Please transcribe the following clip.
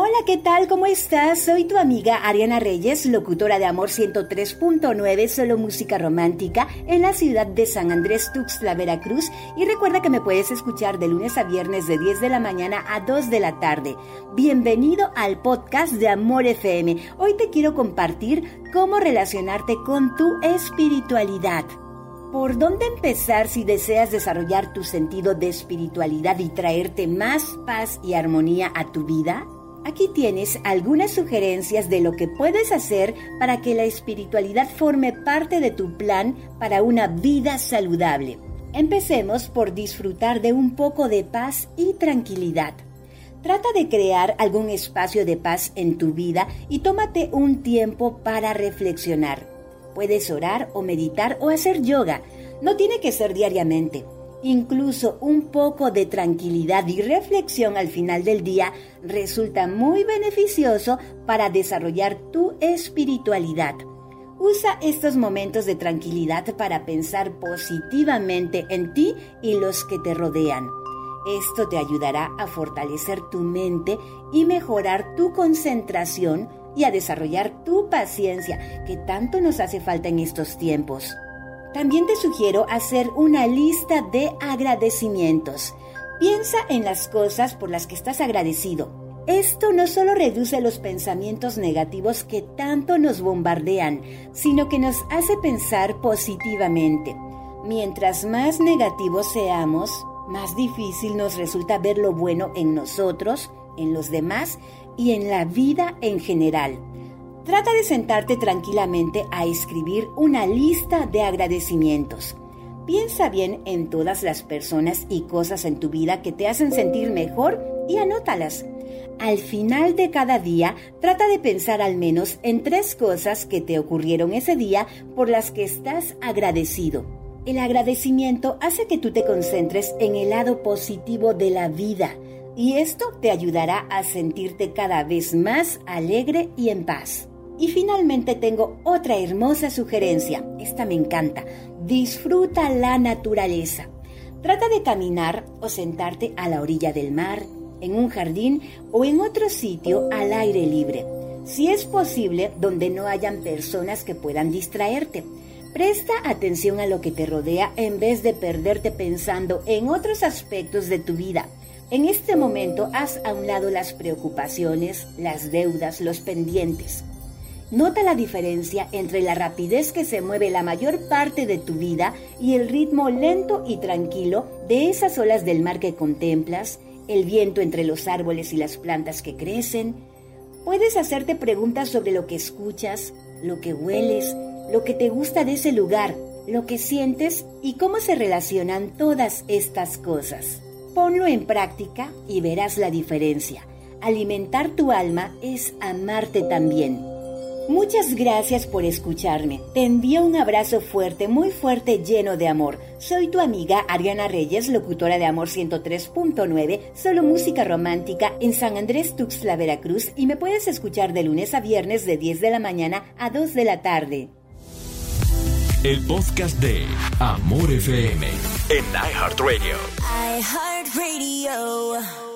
Hola, ¿qué tal? ¿Cómo estás? Soy tu amiga Ariana Reyes, locutora de Amor 103.9, solo música romántica, en la ciudad de San Andrés Tuxtla, Veracruz. Y recuerda que me puedes escuchar de lunes a viernes de 10 de la mañana a 2 de la tarde. Bienvenido al podcast de Amor FM. Hoy te quiero compartir cómo relacionarte con tu espiritualidad. ¿Por dónde empezar si deseas desarrollar tu sentido de espiritualidad y traerte más paz y armonía a tu vida? Aquí tienes algunas sugerencias de lo que puedes hacer para que la espiritualidad forme parte de tu plan para una vida saludable. Empecemos por disfrutar de un poco de paz y tranquilidad. Trata de crear algún espacio de paz en tu vida y tómate un tiempo para reflexionar. Puedes orar o meditar o hacer yoga. No tiene que ser diariamente. Incluso un poco de tranquilidad y reflexión al final del día resulta muy beneficioso para desarrollar tu espiritualidad. Usa estos momentos de tranquilidad para pensar positivamente en ti y los que te rodean. Esto te ayudará a fortalecer tu mente y mejorar tu concentración y a desarrollar tu paciencia que tanto nos hace falta en estos tiempos. También te sugiero hacer una lista de agradecimientos. Piensa en las cosas por las que estás agradecido. Esto no solo reduce los pensamientos negativos que tanto nos bombardean, sino que nos hace pensar positivamente. Mientras más negativos seamos, más difícil nos resulta ver lo bueno en nosotros, en los demás y en la vida en general. Trata de sentarte tranquilamente a escribir una lista de agradecimientos. Piensa bien en todas las personas y cosas en tu vida que te hacen sentir mejor y anótalas. Al final de cada día, trata de pensar al menos en tres cosas que te ocurrieron ese día por las que estás agradecido. El agradecimiento hace que tú te concentres en el lado positivo de la vida y esto te ayudará a sentirte cada vez más alegre y en paz. Y finalmente tengo otra hermosa sugerencia. Esta me encanta. Disfruta la naturaleza. Trata de caminar o sentarte a la orilla del mar, en un jardín o en otro sitio al aire libre. Si es posible, donde no hayan personas que puedan distraerte. Presta atención a lo que te rodea en vez de perderte pensando en otros aspectos de tu vida. En este momento haz a un lado las preocupaciones, las deudas, los pendientes. Nota la diferencia entre la rapidez que se mueve la mayor parte de tu vida y el ritmo lento y tranquilo de esas olas del mar que contemplas, el viento entre los árboles y las plantas que crecen. Puedes hacerte preguntas sobre lo que escuchas, lo que hueles, lo que te gusta de ese lugar, lo que sientes y cómo se relacionan todas estas cosas. Ponlo en práctica y verás la diferencia. Alimentar tu alma es amarte también. Muchas gracias por escucharme. Te envío un abrazo fuerte, muy fuerte, lleno de amor. Soy tu amiga Ariana Reyes, locutora de Amor 103.9, solo música romántica en San Andrés Tuxtla, Veracruz, y me puedes escuchar de lunes a viernes de 10 de la mañana a 2 de la tarde. El podcast de Amor FM en iHeartRadio. iHeartRadio.